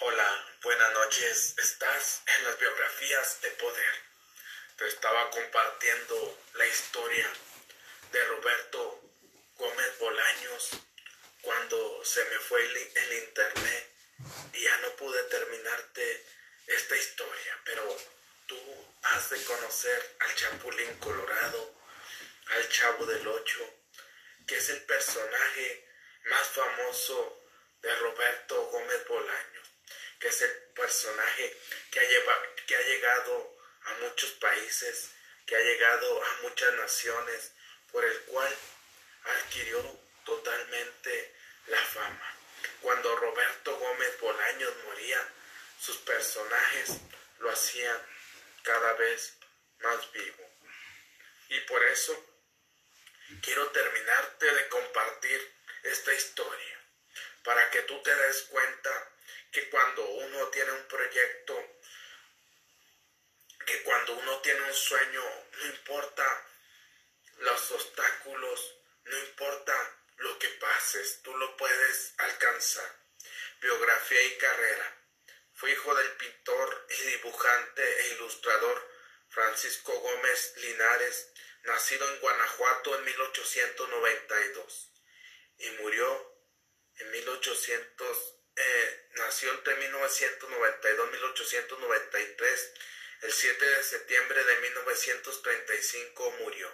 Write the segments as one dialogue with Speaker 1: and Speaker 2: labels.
Speaker 1: Hola, buenas noches. Estás en las biografías de poder. Te estaba compartiendo la historia de Roberto Gómez Bolaños cuando se me fue el, internet y ya no pude terminarte esta historia, pero tú has de conocer al Chapulín Colorado, al Chavo del Ocho, que es el personaje más famoso de Roberto Gómez Bolaños, que es el personaje que ha, que ha llegado a muchos países, que ha llegado a muchas naciones, por el cual adquirió totalmente la fama. Cuando Roberto Gómez Bolaños moría, sus personajes lo hacían cada vez más vivo. Y por eso quiero terminarte de compartir esta historia para que tú te des cuenta que cuando uno tiene un proyecto, que cuando uno tiene un sueño, no importa los obstáculos, no importa lo que pases, tú lo puedes alcanzar. Biografía y carrera. Fue hijo del pintor y dibujante e ilustrador Francisco Gómez Linares, nacido en Guanajuato en 1892 y murió en 1800, eh, nació entre 1992 y 1893. El 7 de septiembre de 1935 murió.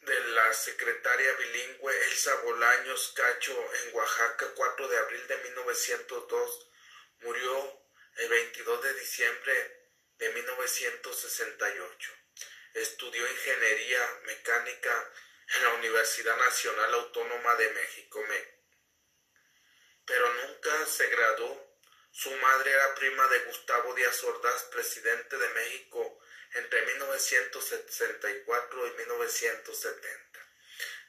Speaker 1: De la secretaria bilingüe Elsa Bolaños Cacho en Oaxaca, 4 de abril de 1902, murió el 22 de diciembre de 1968. Estudió ingeniería mecánica en la Universidad Nacional Autónoma de México, pero nunca se graduó. Su madre era prima de Gustavo Díaz Ordaz, presidente de México entre 1964 y 1970.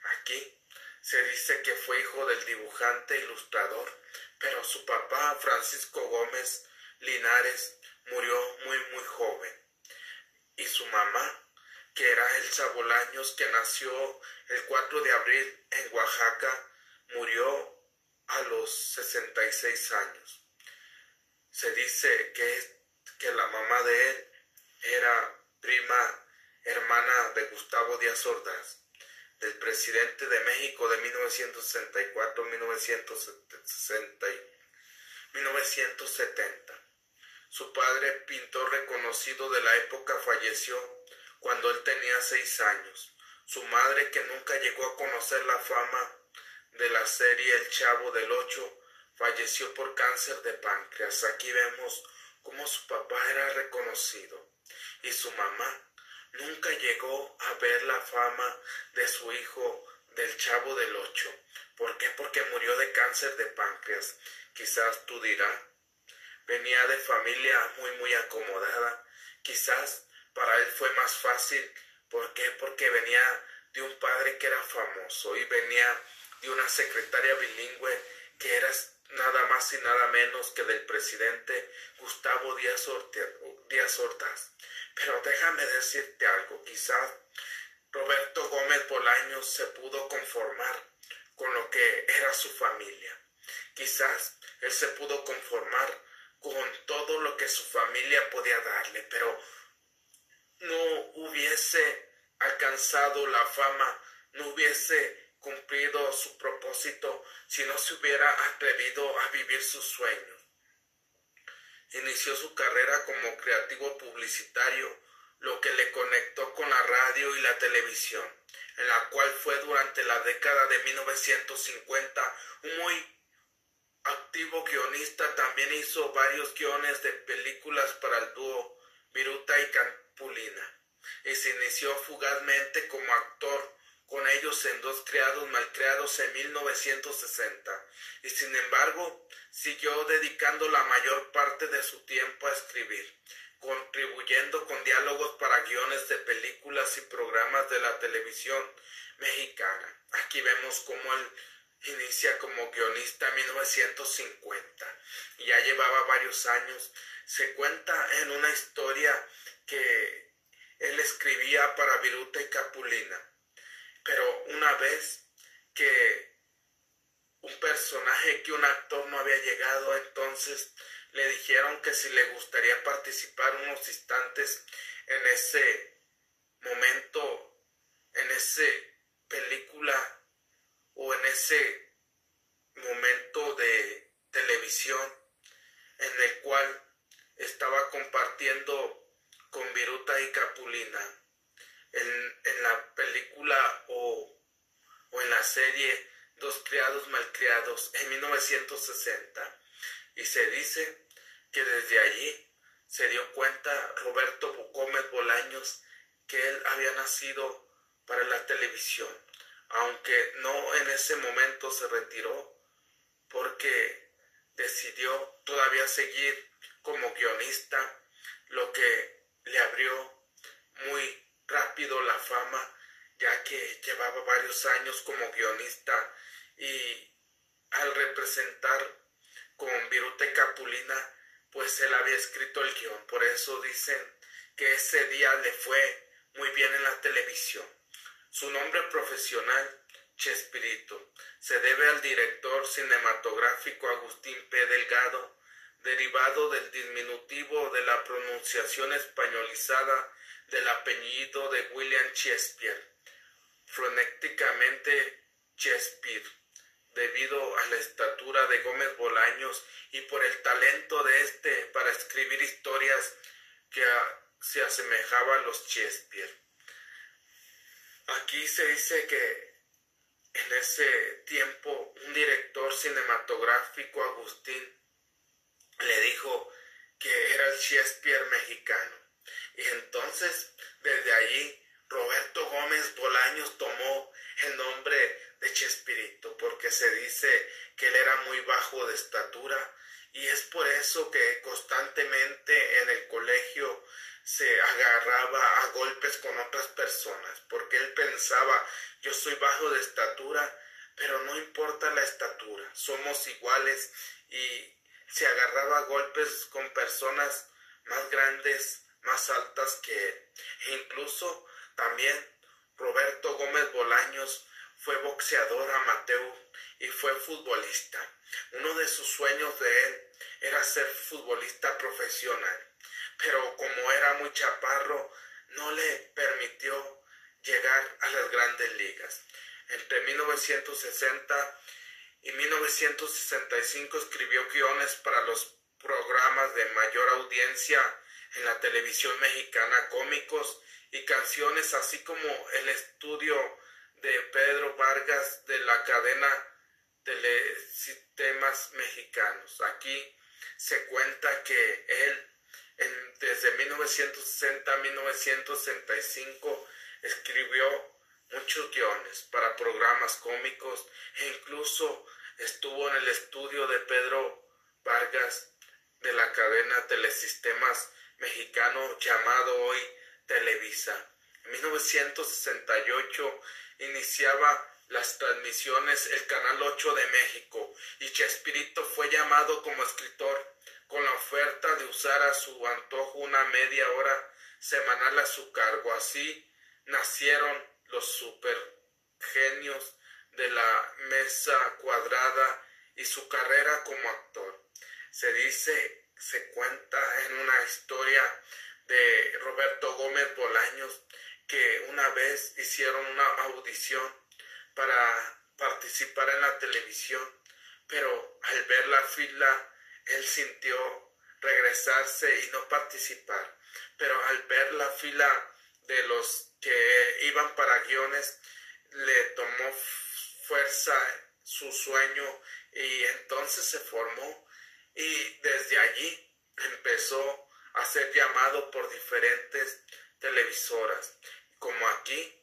Speaker 1: Aquí se dice que fue hijo del dibujante e ilustrador, pero su papá, Francisco Gómez Linares, murió muy muy joven. Y su mamá, que era Elsa Bolaños, que nació el 4 de abril en Oaxaca, murió a los 66 años. Se dice que, que la mamá de él era prima hermana de Gustavo Díaz Ordaz, del presidente de México de 1964 1970. Su padre, pintor reconocido de la época, falleció cuando él tenía seis años. Su madre, que nunca llegó a conocer la fama de la serie El Chavo del Ocho, falleció por cáncer de páncreas. Aquí vemos cómo su papá era reconocido y su mamá nunca llegó a ver la fama de su hijo del Chavo del Ocho. ¿Por qué? Porque murió de cáncer de páncreas. Quizás tú dirás, venía de familia muy muy acomodada. Quizás para él fue más fácil. ¿Por qué? Porque venía de un padre que era famoso y venía de una secretaria bilingüe que era nada más y nada menos que del presidente Gustavo Díaz, Díaz Ordaz. Pero déjame decirte algo, quizás Roberto Gómez Bolaños se pudo conformar con lo que era su familia. Quizás él se pudo conformar con todo lo que su familia podía darle, pero no hubiese alcanzado la fama, no hubiese cumplido su propósito si no se hubiera atrevido a vivir sus sueños. Inició su carrera como creativo publicitario, lo que le conectó con la radio y la televisión, en la cual fue durante la década de 1950 un muy activo guionista. También hizo varios guiones de películas para el dúo Viruta y Pulina y se inició fugazmente como actor con ellos en Dos Criados Malcriados en 1960 y sin embargo siguió dedicando la mayor parte de su tiempo a escribir, contribuyendo con diálogos para guiones de películas y programas de la televisión mexicana. Aquí vemos cómo él inicia como guionista en 1950 y ya llevaba varios años. Se cuenta en una historia que él escribía para Viruta y Capulina. Pero una vez que un personaje que un actor no había llegado, entonces le dijeron que si le gustaría participar unos instantes en ese momento, en ese película o en ese momento de televisión en el cual estaba compartiendo con Viruta y Capulina en, en la película o, o en la serie Dos criados malcriados en 1960 y se dice que desde allí se dio cuenta Roberto Gómez Bolaños que él había nacido para la televisión, aunque no en ese momento se retiró porque decidió todavía seguir como guionista, lo que le abrió muy rápido la fama, ya que llevaba varios años como guionista y al representar con Virute Capulina, pues él había escrito el guion. Por eso dicen que ese día le fue muy bien en la televisión. Su nombre profesional, Chespirito, se debe al director cinematográfico Agustín P. Delgado, derivado del diminutivo de la pronunciación españolizada del apellido de William Shakespeare, fonéticamente Shakespeare, debido a la estatura de Gómez Bolaños y por el talento de éste para escribir historias que se asemejaban a los Shakespeare. Aquí se dice que en ese tiempo un director cinematográfico, Agustín, le dijo que era el Shakespeare mexicano. Y entonces, desde allí, Roberto Gómez Bolaños tomó el nombre de Chespirito, porque se dice que él era muy bajo de estatura y es por eso que constantemente en el colegio se agarraba a golpes con otras personas, porque él pensaba, yo soy bajo de estatura, pero no importa la estatura, somos iguales y se agarraba a golpes con personas más grandes, más altas que. E incluso también Roberto Gómez Bolaños fue boxeador amateur y fue futbolista. Uno de sus sueños de él era ser futbolista profesional, pero como era muy chaparro, no le permitió llegar a las grandes ligas. Entre 1960 y 1965 escribió guiones para los programas de mayor audiencia en la televisión mexicana, cómicos y canciones, así como el estudio de Pedro Vargas de la cadena Telesistemas Mexicanos. Aquí se cuenta que él desde 1960 a 1965 escribió muchos guiones para programas cómicos e incluso estuvo en el estudio de Pedro Vargas de la cadena Telesistemas Mexicano llamado hoy Televisa. En 1968 iniciaba las transmisiones el Canal 8 de México y Chespirito fue llamado como escritor con la oferta de usar a su antojo una media hora semanal a su cargo. Así nacieron los supergenios de la mesa cuadrada y su carrera como actor. Se dice, se cuenta en una historia de Roberto Gómez Bolaños que una vez hicieron una audición para participar en la televisión, pero al ver la fila, él sintió regresarse y no participar. Pero al ver la fila de los que iban para guiones, le tomó fuerza su sueño y entonces se formó y desde allí empezó a ser llamado por diferentes televisoras como aquí,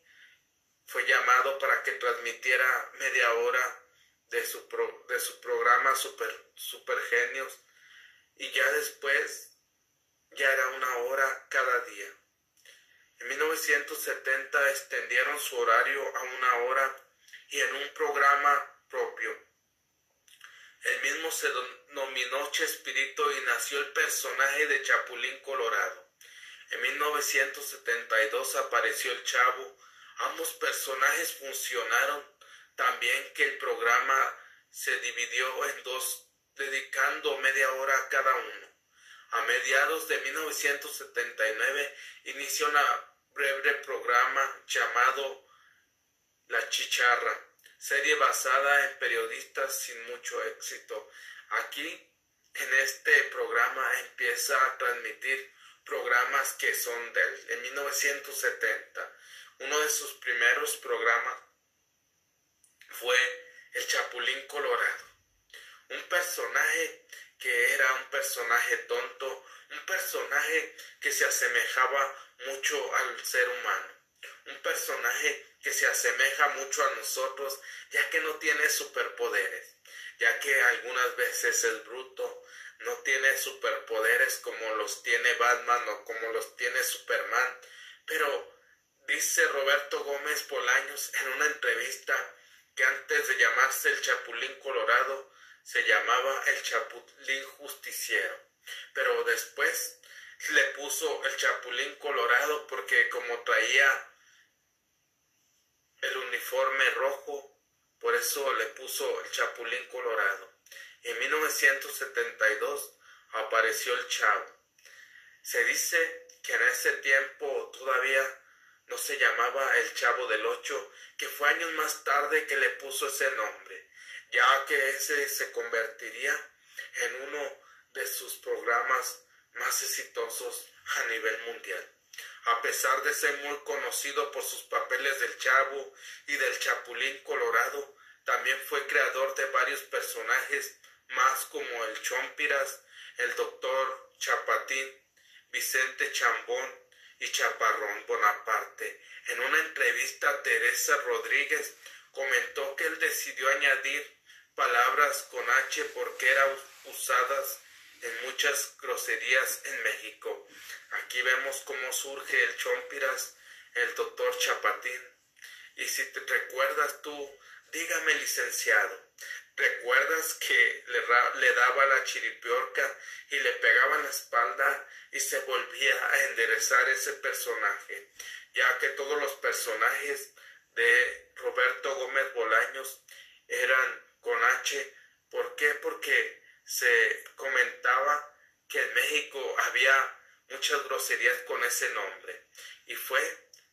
Speaker 1: fue llamado para que transmitiera media hora de su, de su programa Super, Super Genios y ya después ya era una hora cada día. En 1970 extendieron su horario a una hora y en un programa propio. El mismo se denominó Chespirito y nació el personaje de Chapulín Colorado. En 1972 apareció El Chavo. Ambos personajes funcionaron tan bien que el programa se dividió en dos, dedicando media hora a cada uno. A mediados de 1979 inició un breve programa llamado La Chicharra, serie basada en periodistas sin mucho éxito. Aquí, en este programa, empieza a transmitir programas que son de él. En 1970, uno de sus primeros programas fue El Chapulín Colorado. Un personaje que era un personaje tonto, un personaje que se asemejaba mucho al ser humano, un personaje que se asemeja mucho a nosotros, ya que no tiene superpoderes, ya que algunas veces es bruto, no tiene superpoderes como los tiene Batman o como los tiene Superman, pero dice Roberto Gómez Bolaños en una entrevista que antes de llamarse el Chapulín Colorado se llamaba el Chapulín Justiciero, pero después le puso el Chapulín Colorado porque como traía uniforme rojo, por eso le puso el Chapulín Colorado. En 1972 apareció el Chavo. Se dice que en ese tiempo todavía no se llamaba el Chavo del Ocho, que fue años más tarde que le puso ese nombre, ya que ese se convertiría en uno de sus programas más exitosos a nivel mundial. A pesar de ser muy conocido por sus papeles del Chavo y del Chapulín Colorado, también fue creador de varios personajes más como el Chompiras, el Doctor Chapatín, Vicente Chambón y Chaparrón Bonaparte. En una entrevista, Teresa Rodríguez comentó que él decidió añadir palabras con H porque eran usadas en muchas groserías en México. Aquí vemos cómo surge el Chompiras, el doctor Chapatín. Y si te recuerdas tú, dígame licenciado, ¿recuerdas que le, le daba la chiripiorca y le pegaba en la espalda y se volvía a enderezar ese personaje? Ya que todos los personajes de Roberto Gómez Bolaños eran con H. ¿Por qué? Porque se comentaba que en México había muchas groserías con ese nombre y fue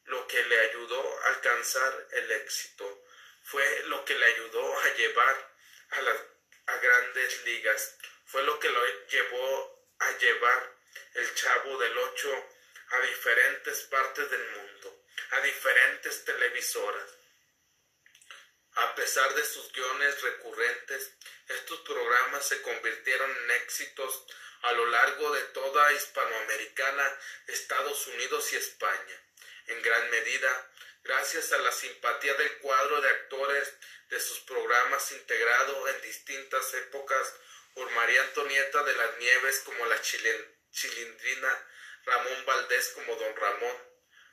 Speaker 1: lo que le ayudó a alcanzar el éxito, fue lo que le ayudó a llevar a las a grandes ligas, fue lo que lo llevó a llevar el chavo del ocho a diferentes partes del mundo, a diferentes televisoras. A pesar de sus guiones recurrentes, estos programas se convirtieron en éxitos a lo largo de toda Hispanoamericana, Estados Unidos y España, en gran medida gracias a la simpatía del cuadro de actores de sus programas integrado en distintas épocas por María Antonieta de las Nieves como la chilindrina, Ramón Valdés como don Ramón,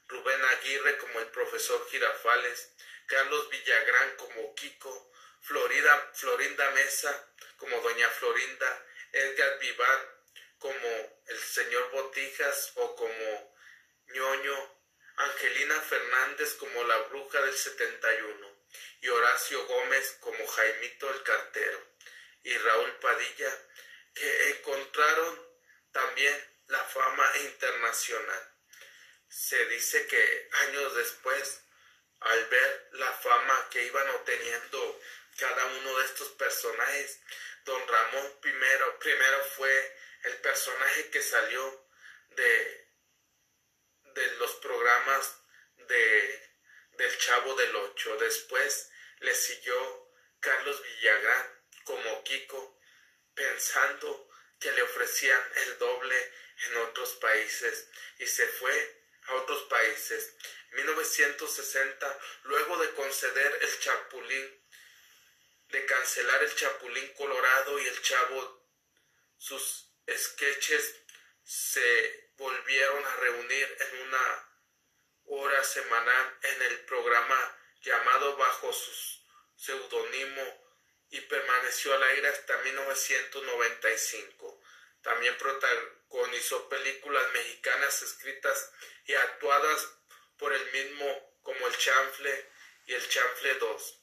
Speaker 1: Rubén Aguirre como el profesor Girafales, Carlos Villagrán como Kiko, Florinda Mesa como doña Florinda, Edgar Vivar como el señor Botijas o como ñoño, Angelina Fernández como la bruja del 71 y Horacio Gómez como Jaimito el cartero y Raúl Padilla que encontraron también la fama internacional. Se dice que años después al ver la fama que iban obteniendo cada uno de estos personajes. Don Ramón primero, primero fue el personaje que salió de, de los programas de, del Chavo del Ocho. Después le siguió Carlos Villagrán como Kiko, pensando que le ofrecían el doble en otros países y se fue a otros países. 1960, luego de conceder el Chapulín, de cancelar el Chapulín Colorado y el Chavo, sus sketches se volvieron a reunir en una hora semanal en el programa llamado bajo su seudónimo y permaneció al aire hasta 1995. También protagonizó películas mexicanas escritas y actuadas por el mismo como el chanfle y el chanfle 2.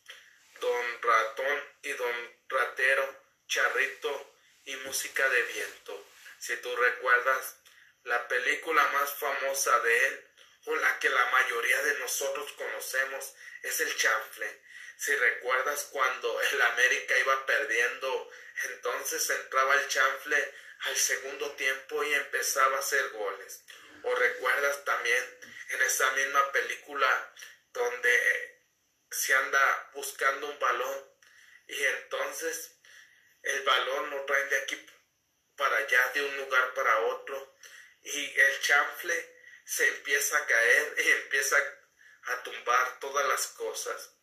Speaker 1: Don Ratón y Don Ratero, Charrito y Música de Viento. Si tú recuerdas, la película más famosa de él, o la que la mayoría de nosotros conocemos, es el chanfle. Si recuerdas cuando el América iba perdiendo, entonces entraba el chanfle al segundo tiempo y empezaba a hacer goles. O recuerdas también en esa misma película donde se anda buscando un balón y entonces el balón lo traen de aquí para allá, de un lugar para otro y el chanfle se empieza a caer y empieza a tumbar todas las cosas.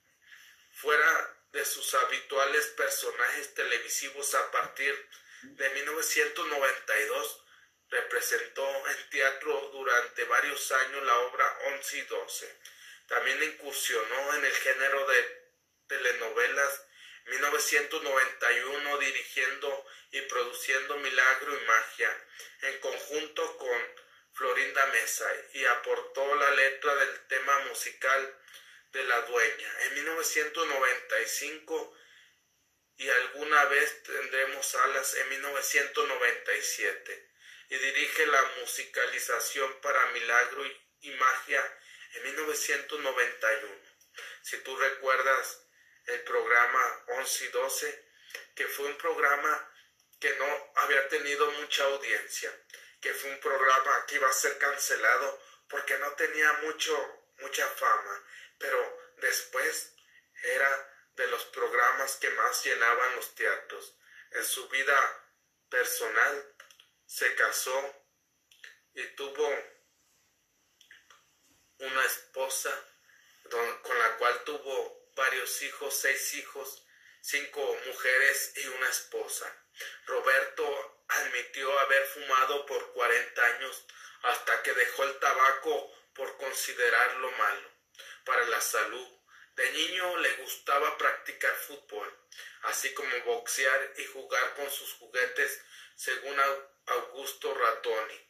Speaker 1: Fuera de sus habituales personajes televisivos a partir de 1992, representó en teatro durante varios años la obra 11 y 12. También incursionó en el género de telenovelas 1991 dirigiendo y produciendo Milagro y Magia en conjunto con Florinda Mesa y aportó la letra del tema musical de La Dueña. En 1995 y alguna vez tendremos alas en 1997 y dirige la musicalización para Milagro y, Magia en 1991. Si tú recuerdas el programa 11 y 12, que fue un programa que no había tenido mucha audiencia, que fue un programa que iba a ser cancelado porque no tenía mucho, mucha fama, pero después era de los programas que más llenaban los teatros. En su vida personal se casó y tuvo una esposa con la cual tuvo varios hijos, seis hijos, cinco mujeres y una esposa. Roberto admitió haber fumado por 40 años hasta que dejó el tabaco por considerarlo malo para la salud. De niño le gustaba practicar fútbol, así como boxear y jugar con sus juguetes, según Augusto Ratoni.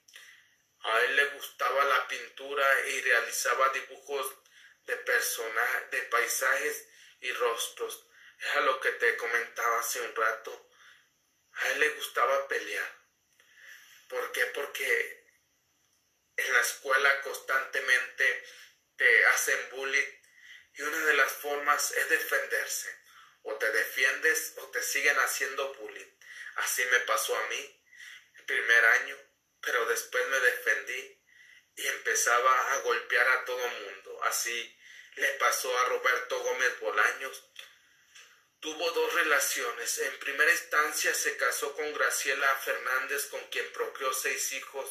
Speaker 1: A él le gustaba la pintura y realizaba dibujos de personajes, de paisajes y rostros. Era lo que te comentaba hace un rato. A él le gustaba pelear. ¿Por qué? Porque en la escuela constantemente te hacen bullying y una de las formas es defenderse. O te defiendes o te siguen haciendo bullying. Así me pasó a mí primer año, pero después me defendí y empezaba a golpear a todo mundo. Así le pasó a Roberto Gómez Bolaños. Tuvo dos relaciones. En primera instancia se casó con Graciela Fernández, con quien procreó seis hijos.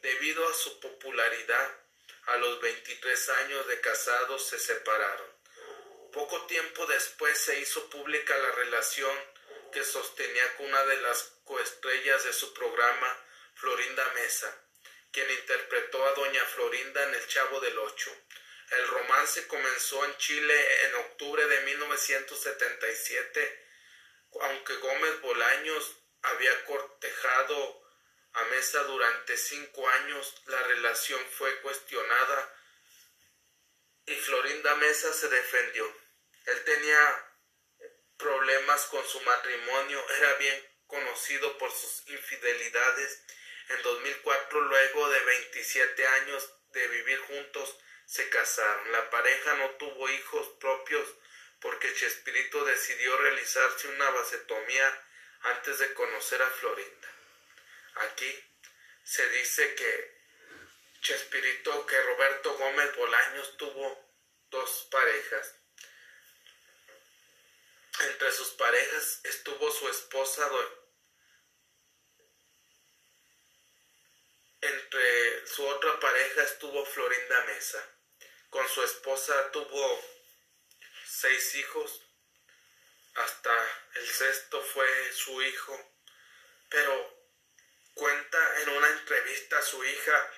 Speaker 1: Debido a su popularidad, a los 23 años de casados se separaron. Poco tiempo después se hizo pública la relación que sostenía con una de las coestrellas de su programa, Florinda Mesa, quien interpretó a doña Florinda en El Chavo del Ocho. El romance comenzó en Chile en octubre de 1977, aunque Gómez Bolaños había cortejado a Mesa durante cinco años, la relación fue cuestionada y Florinda Mesa se defendió. Él tenía problemas con su matrimonio, era bien conocido por sus infidelidades. En 2004, luego de 27 años de vivir juntos, se casaron. La pareja no tuvo hijos propios porque Chespirito decidió realizarse una vasectomía antes de conocer a Florinda. Aquí se dice que Chespirito, que Roberto Gómez Bolaños tuvo dos parejas. Sus parejas estuvo su esposa Entre su otra pareja estuvo Florinda Mesa. Con su esposa tuvo seis hijos. Hasta el sexto fue su hijo. Pero cuenta en una entrevista a su hija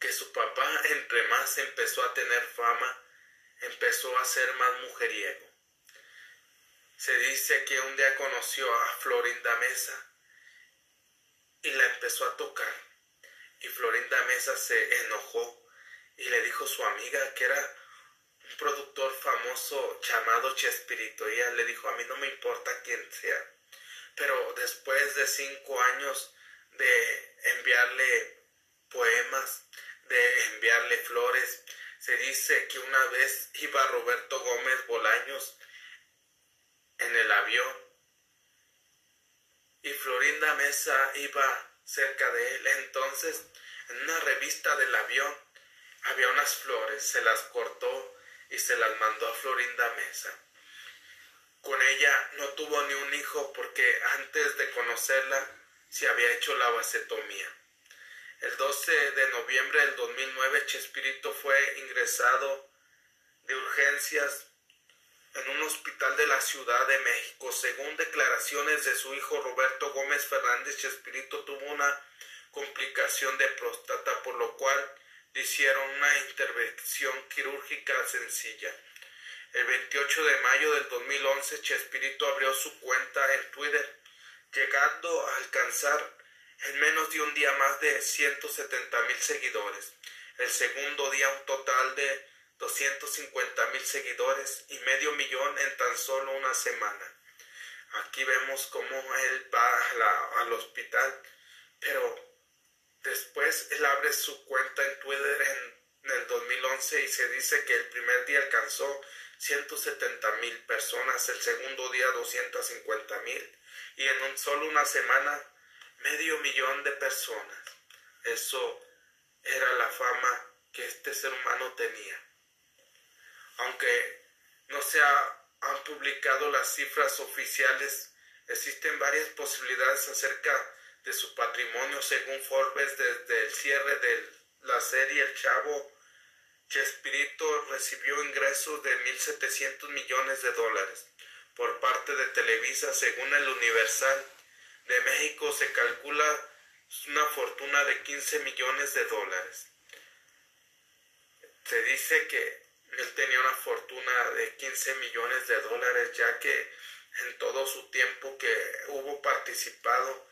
Speaker 1: que su papá entre más empezó a tener fama, empezó a ser más mujeriego. Se dice que un día conoció a Florinda Mesa y la empezó a tocar. Y Florinda Mesa se enojó y le dijo a su amiga que era un productor famoso llamado Chespirito. Ella le dijo, a mí no me importa quién sea. Pero después de cinco años de enviarle poemas, de enviarle flores, se dice que una vez iba Roberto Gómez Bolaños en el avión y Florinda Mesa iba cerca de él. Entonces, en una revista del avión había unas flores, se las cortó y se las mandó a Florinda Mesa. Con ella no tuvo ni un hijo porque antes de conocerla se había hecho la vasectomía. El 12 de noviembre del 2009 Chespirito fue ingresado de urgencias en un hospital de la Ciudad de México. Según declaraciones de su hijo Roberto Gómez Fernández, Chespirito tuvo una complicación de próstata, por lo cual le hicieron una intervención quirúrgica sencilla. El 28 de mayo del 2011, Chespirito abrió su cuenta en Twitter, llegando a alcanzar en menos de un día más de 170 mil seguidores. El segundo día un total de 250 mil seguidores y medio millón en tan solo una semana. Aquí vemos cómo él va al hospital, pero después él abre su cuenta en Twitter en, el 2011 y se dice que el primer día alcanzó 170 mil personas, el segundo día 250 mil y en un, solo una semana medio millón de personas. Eso era la fama que este ser humano tenía aunque no se han publicado las cifras oficiales, existen varias posibilidades acerca de su patrimonio según Forbes desde el cierre de la serie El Chavo. Chespirito recibió ingresos de 1.700 millones de dólares por parte de Televisa según el Universal. De México se calcula una fortuna de 15 millones de dólares. Se dice que él tenía una fortuna de 15 millones de dólares, ya que en todo su tiempo que hubo participado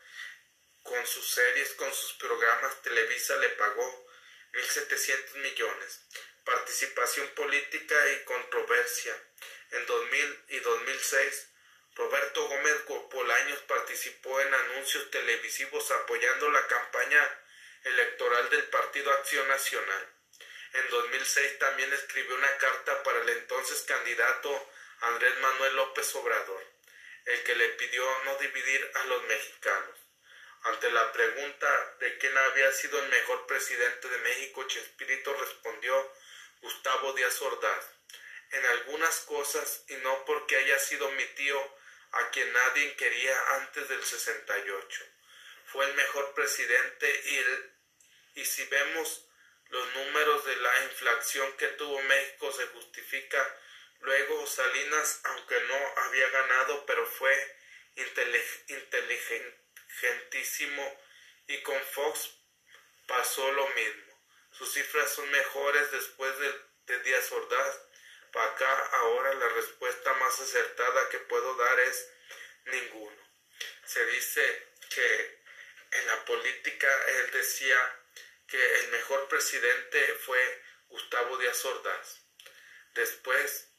Speaker 1: con sus series, con sus programas, Televisa le pagó 1.700 millones. Participación política y controversia. En 2000 y 2006, Roberto Gómez Bolaños participó en anuncios televisivos apoyando la campaña electoral del Partido Acción Nacional. En 2006 también escribió una carta para el entonces candidato Andrés Manuel López Obrador, el que le pidió no dividir a los mexicanos. Ante la pregunta de quién había sido el mejor presidente de México, Chespirito respondió Gustavo Díaz Ordaz. En algunas cosas, y no porque haya sido mi tío, a quien nadie quería antes del 68. Fue el mejor presidente y, y si vemos los números de la inflación que tuvo México se justifica. Luego Salinas, aunque no había ganado, pero fue inteligentísimo y con Fox pasó lo mismo. Sus cifras son mejores después de, de Díaz Ordaz. Para acá ahora la respuesta más acertada que puedo dar es ninguno. Se dice que en la política él decía que el mejor presidente fue Gustavo Díaz Ordaz. Después,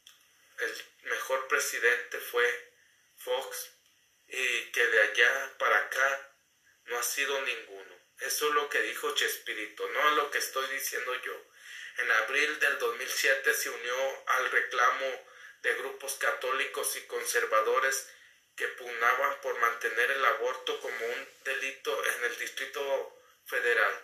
Speaker 1: el mejor presidente fue Fox y que de allá para acá no ha sido ninguno. Eso es lo que dijo Chespirito, no es lo que estoy diciendo yo. En abril del 2007 se unió al reclamo de grupos católicos y conservadores que pugnaban por mantener el aborto como un delito en el Distrito Federal.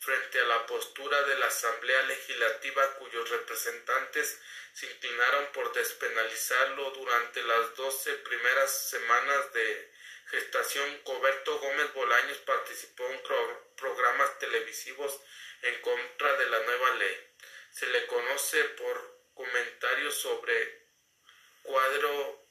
Speaker 1: Frente a la postura de la Asamblea Legislativa cuyos representantes se inclinaron por despenalizarlo durante las doce primeras semanas de gestación, Coberto Gómez Bolaños participó en programas televisivos en contra de la nueva ley. Se le conoce por comentarios sobre cuadro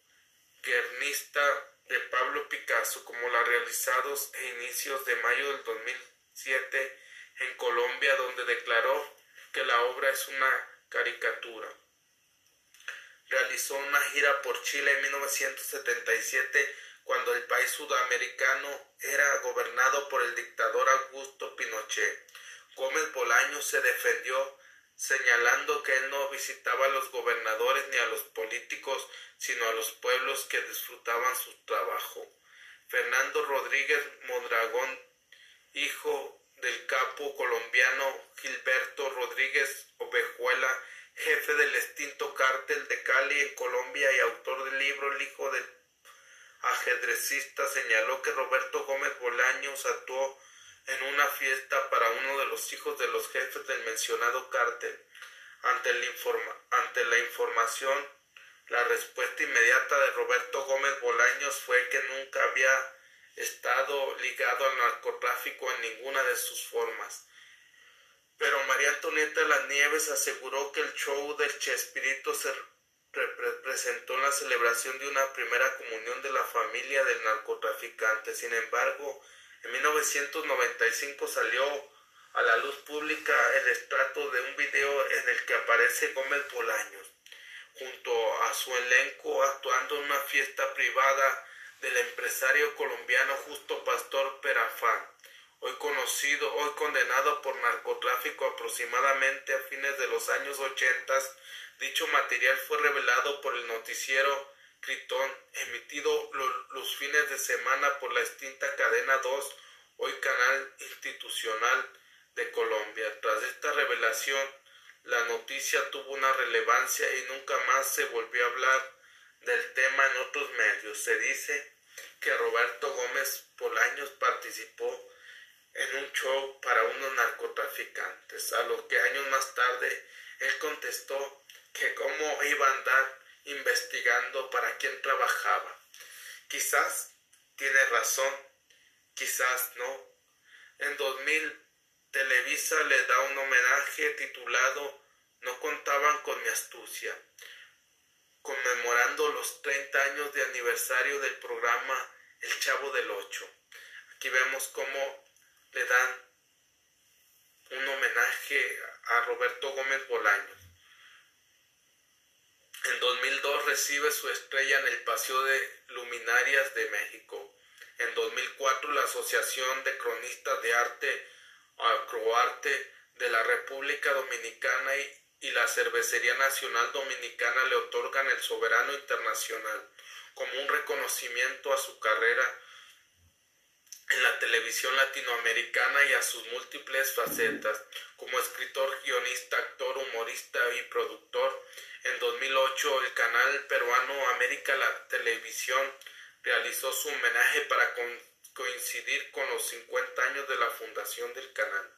Speaker 1: guernista de Pablo Picasso como la realizados a inicios de mayo del 2007 en Colombia, donde declaró que la obra es una caricatura. Realizó una gira por Chile en 1977 cuando el país sudamericano era gobernado por el dictador Augusto Pinochet. Gómez Bolaño se defendió señalando que él no visitaba a los gobernadores ni a los políticos, sino a los pueblos que disfrutaban su trabajo. Fernando Rodríguez Mondragón, hijo del capo colombiano Gilberto Rodríguez Ovejuela, jefe del extinto cártel de Cali en Colombia y autor del libro El hijo del ajedrecista, señaló que Roberto Gómez Bolaños actuó en una fiesta para uno de los hijos de los jefes del mencionado cártel. Ante, la información, la respuesta inmediata de Roberto Gómez Bolaños fue que nunca había estado ligado al narcotráfico en ninguna de sus formas. Pero María Antonieta de las Nieves aseguró que el show del Chespirito se representó en la celebración de una primera comunión de la familia del narcotraficante. Sin embargo, en 1995 salió a la luz pública el estrato de un video en el que aparece Gómez Bolaños junto a su elenco actuando en una fiesta privada del empresario colombiano Justo Pastor Perafán, hoy conocido, hoy condenado por narcotráfico aproximadamente a fines de los años 80. Dicho material fue revelado por el noticiero Critón, emitido los fines de semana por la extinta cadena 2, hoy canal institucional de Colombia. Tras esta revelación, la noticia tuvo una relevancia y nunca más se volvió a hablar del tema en otros medios. Se dice que Roberto Gómez Polaños participó en un show para unos narcotraficantes, a lo que años más tarde él contestó que cómo iba a andar investigando para quién trabajaba. Quizás tiene razón, quizás no. En 2000 Televisa le da un homenaje titulado No contaban con mi astucia, conmemorando los 30 años de aniversario del programa El Chavo del Ocho. Aquí vemos cómo le dan un homenaje a Roberto Gómez Bolaños. En 2002 recibe su estrella en el Paseo de Luminarias de México. En 2004 la Asociación de Cronistas de Arte Acroarte de la República Dominicana y, y la Cervecería Nacional Dominicana le otorgan el Soberano Internacional como un reconocimiento a su carrera en la televisión latinoamericana y a sus múltiples facetas como escritor, guionista, actor, humorista y productor. En 2008 el canal peruano América la Televisión realizó su homenaje para coincidir con los 50 años de la fundación del canal.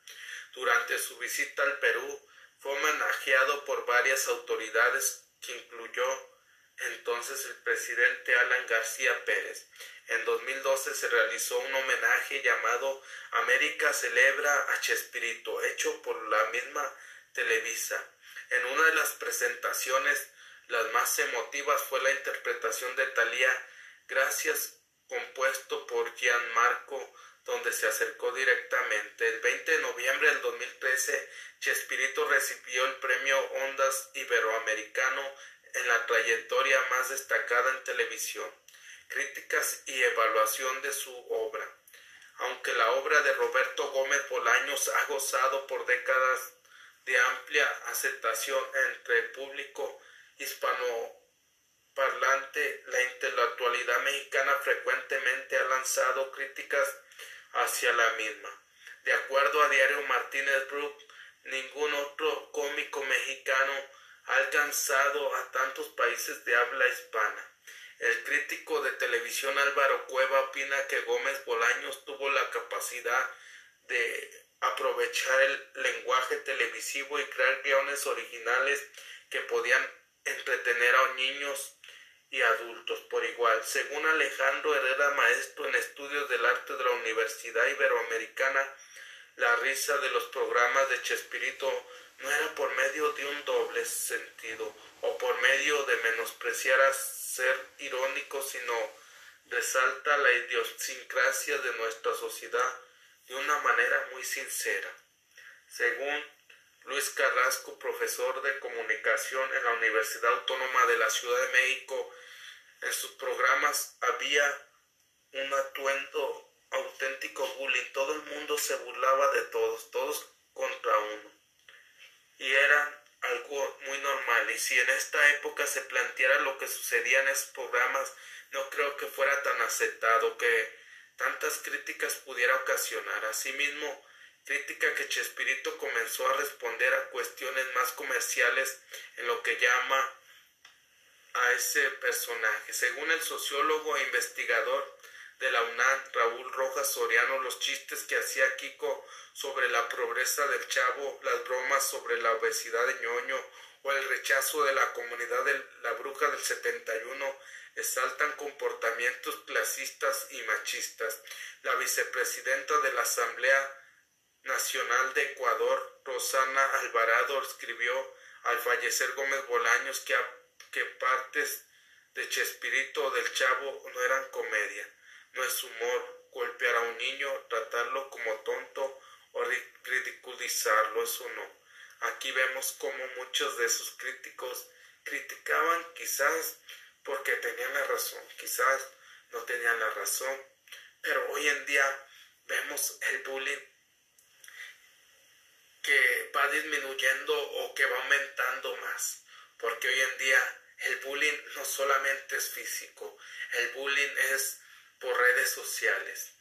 Speaker 1: Durante su visita al Perú fue homenajeado por varias autoridades que incluyó entonces el presidente Alan García Pérez. En 2012 se realizó un homenaje llamado América celebra a Chespirito, hecho por la misma Televisa. En una de las presentaciones, las más emotivas fue la interpretación de Thalía Gracias compuesto por Gianmarco, donde se acercó directamente. El 20 de noviembre del 2013, Chespirito recibió el premio Ondas Iberoamericano en la trayectoria más destacada en televisión, críticas y evaluación de su obra. Aunque la obra de Roberto Gómez Bolaños ha gozado por décadas de amplia aceptación entre el público hispano parlante, la intelectualidad mexicana frecuentemente ha lanzado críticas hacia la misma. De acuerdo a Diario Martínez Brook, ningún otro cómico mexicano ha alcanzado a tantos países de habla hispana. El crítico de televisión Álvaro Cueva opina que Gómez Bolaños tuvo la capacidad de aprovechar el lenguaje televisivo y crear guiones originales que podían entretener a niños y adultos por igual. Según Alejandro Herrera, maestro en estudios del arte de la Universidad Iberoamericana, la risa de los programas de Chespirito no era por medio de un doble sentido o por medio de menospreciar a ser irónico, sino resalta la idiosincrasia de nuestra sociedad de una manera muy sincera. Según Luis Carrasco, profesor de comunicación en la Universidad Autónoma de la Ciudad de México, en sus programas había un atuendo auténtico bullying. Todo el mundo se burlaba de todos, todos contra uno. y eran algo muy normal. Y si en esta época se planteara lo que sucedía en esos programas, no creo que fuera tan aceptado que tantas críticas pudiera ocasionar. Asimismo, crítica que Chespirito comenzó a responder a cuestiones más comerciales en lo que llama a ese personaje. Según el sociólogo e investigador de la UNAM, Raúl Rojas Soriano, los chistes que hacía Kiko sobre la pobreza del chavo, las bromas sobre la obesidad de ñoño o el rechazo de la comunidad de la bruja del 71 exaltan comportamientos clasistas y machistas. La vicepresidenta de la Asamblea Nacional de Ecuador, Rosana Alvarado, escribió al fallecer Gómez Bolaños que, que partes de Chespirito o del Chavo no eran comedia, no es humor, golpear a un niño, tratarlo como tonto o ridiculizarlo, eso no. Aquí vemos cómo muchos de esos críticos criticaban quizás porque tenían la razón, quizás no tenían la razón, pero hoy en día vemos el bullying que va disminuyendo o que va aumentando más, porque hoy en día el bullying no solamente es físico, el bullying es por redes sociales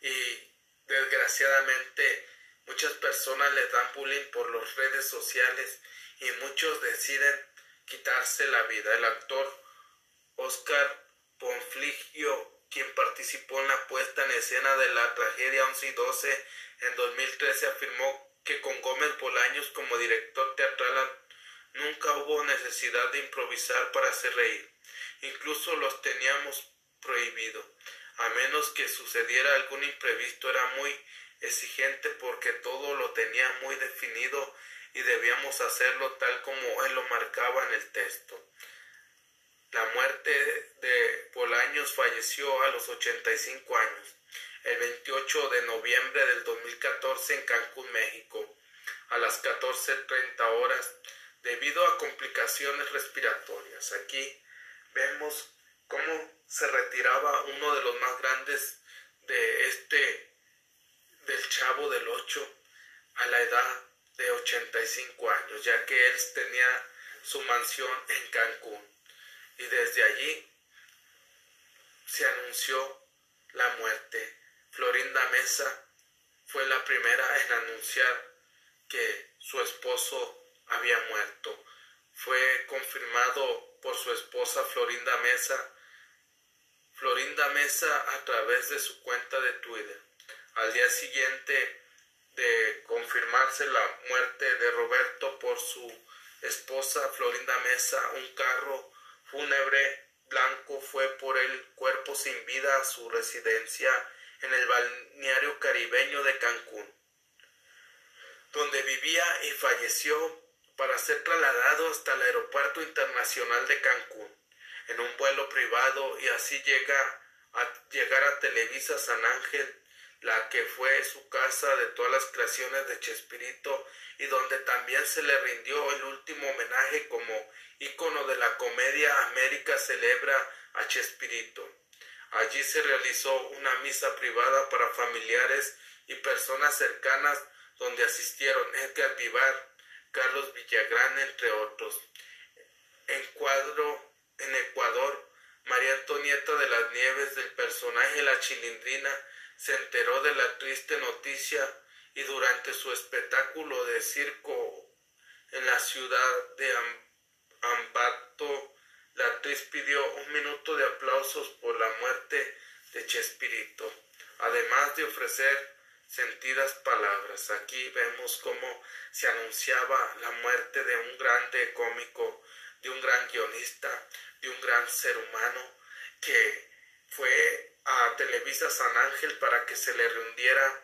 Speaker 1: y desgraciadamente muchas personas les dan bullying por las redes sociales y muchos deciden quitarse la vida. El actor Oscar Ponfligio, quien participó en la puesta en escena de la tragedia 11 y 12 en 2013, afirmó que con Gómez Bolaños como director teatral nunca hubo necesidad de improvisar para hacer reír. Incluso los teníamos prohibido. A menos que sucediera algún imprevisto era muy exigente porque todo lo tenía muy definido y debíamos hacerlo tal como él lo marcaba en el texto. La muerte de Bolaños falleció a los 85 años el 28 de noviembre del 2014 en Cancún, México, a las 14.30 horas, debido a complicaciones respiratorias. Aquí vemos cómo se retiraba uno de los más grandes de este, del chavo del 8, a la edad de 85 años, ya que él tenía su mansión en Cancún. Y desde allí se anunció la muerte Florinda Mesa fue la primera en anunciar que su esposo había muerto. Fue confirmado por su esposa Florinda Mesa, Florinda Mesa a través de su cuenta de Twitter. Al día siguiente de confirmarse la muerte de Roberto por su esposa Florinda Mesa, un carro fúnebre blanco fue por el cuerpo sin vida a su residencia en el balneario caribeño de Cancún, donde vivía y falleció para ser trasladado hasta el aeropuerto internacional de Cancún en un vuelo privado y así llega a llegar a Televisa San Ángel, la que fue su casa de todas las creaciones de Chespirito y donde también se le rindió el último homenaje como ícono de la comedia América celebra a Chespirito. Allí se realizó una misa privada para familiares y personas cercanas donde asistieron Edgar Vivar, Carlos Villagrán, entre otros. En cuadro en Ecuador, María Antonieta de las Nieves del personaje La Chilindrina se enteró de la triste noticia y durante su espectáculo de circo en la ciudad de Ambato la actriz pidió un minuto de aplausos por la muerte de Chespirito, además de ofrecer sentidas palabras. Aquí vemos cómo se anunciaba la muerte de un grande cómico, de un gran guionista, de un gran ser humano que a San Ángel para que se le rindiera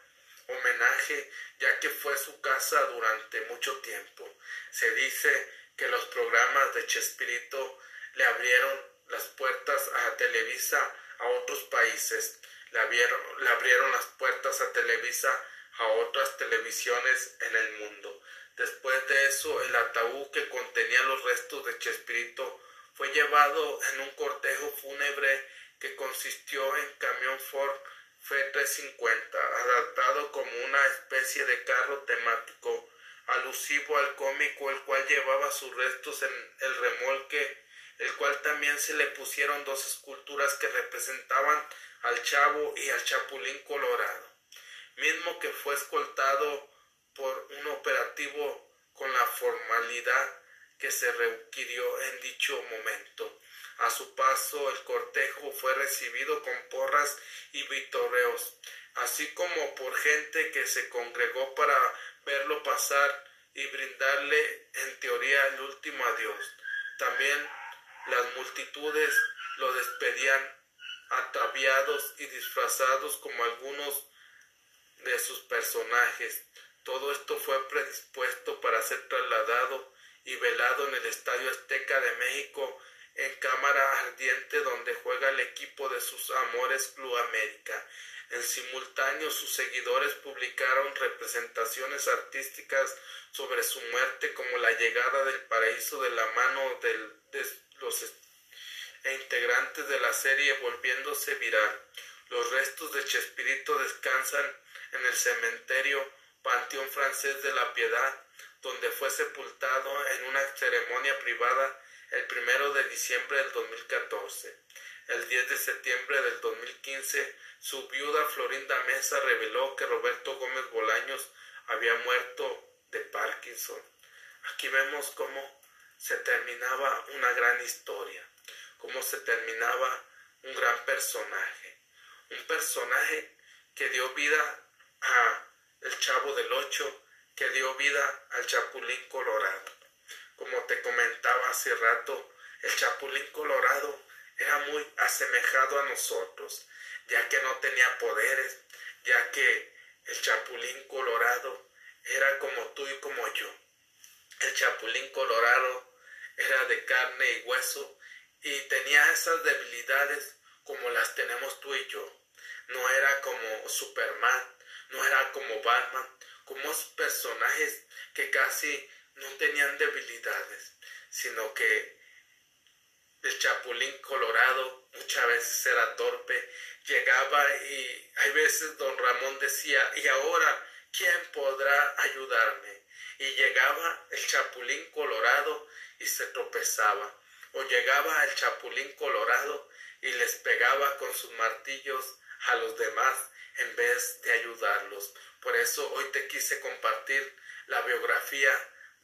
Speaker 1: homenaje, ya que fue su casa durante mucho tiempo. Se dice que los programas de Chespirito le abrieron las puertas a Televisa a otros países, le abrieron, le abrieron las puertas a Televisa a otras televisiones en el mundo. Después de eso, el ataúd que contenía los restos de Chespirito fue llevado en un cortejo fúnebre que consistió en camión Ford F-350, adaptado como una especie de carro temático. alusivo al cómico, el cual llevaba sus restos en el remolque, el cual también se le pusieron dos esculturas que representaban al chavo y al chapulín colorado, mismo que fue escoltado por un operativo con la formalidad que se requirió en dicho momento. A su paso el cortejo fue recibido con porras y vitoreos, así como por gente que se congregó para verlo pasar y brindarle en teoría el último adiós. También las multitudes lo despedían ataviados y disfrazados como algunos de sus personajes. Todo esto fue predispuesto para ser trasladado y velado en el Estadio Azteca de México en cámara ardiente donde juega el equipo de sus amores Club América. En simultáneo sus seguidores publicaron representaciones artísticas sobre su muerte como la llegada del paraíso de la mano de los e integrantes de la serie volviéndose viral. Los restos de Chespirito descansan en el cementerio Panteón Francés de la Piedad, donde fue sepultado en una ceremonia privada el primero de diciembre del 2014. El 10 de septiembre del 2015, su viuda Florinda Mesa reveló que Roberto Gómez Bolaños había muerto de Parkinson. Aquí vemos cómo se terminaba una gran historia, cómo se terminaba un gran personaje, un personaje que dio vida a el Chavo del Ocho, que dio vida al Chapulín Colorado. Como te comentaba hace rato, el Chapulín Colorado era muy asemejado a nosotros, ya que no tenía poderes, ya que el Chapulín Colorado era como tú y como yo. El Chapulín Colorado era de carne y hueso y tenía esas debilidades como las tenemos tú y yo. No era como Superman, no era como Batman, como personajes que casi no tenían debilidades, sino que el Chapulín Colorado muchas veces era torpe, llegaba y hay veces don Ramón decía, ¿y ahora quién podrá ayudarme? Y llegaba el Chapulín Colorado y se tropezaba, o llegaba el Chapulín Colorado y les pegaba con sus martillos a los demás en vez de ayudarlos. Por eso hoy te quise compartir la biografía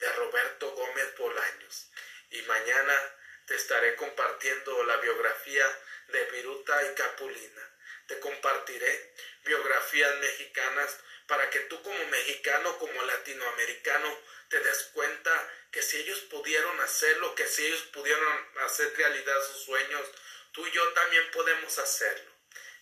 Speaker 1: de Roberto Gómez Bolaños y mañana te estaré compartiendo la biografía de Viruta y Capulina. Te compartiré biografías mexicanas para que tú como mexicano, como latinoamericano, te des cuenta que si ellos pudieron hacerlo, que si ellos pudieron hacer realidad sus sueños, tú y yo también podemos hacerlo.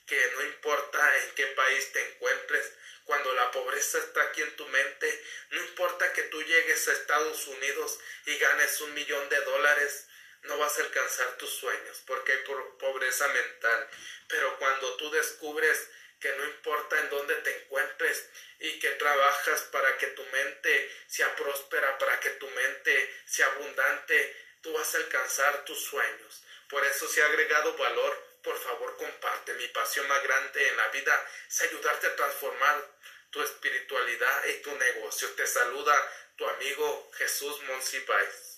Speaker 1: Que no importa en qué país te encuentres, cuando la pobreza está aquí en tu mente, no importa que tú llegues a Estados Unidos y ganes un millón de dólares, no vas a alcanzar tus sueños porque hay pobreza mental. Pero cuando tú descubres que no importa en dónde te encuentres y que trabajas para que tu mente sea próspera, para que tu mente sea abundante, tú vas a alcanzar tus sueños. Por eso se ha agregado valor, por favor comparte. Mi pasión más grande en la vida es ayudarte a transformar tu espiritualidad y tu negocio. Te saluda tu amigo Jesús Monsiváis.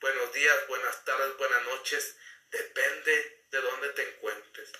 Speaker 1: Buenos días, buenas tardes, buenas noches. Depende de dónde te encuentres.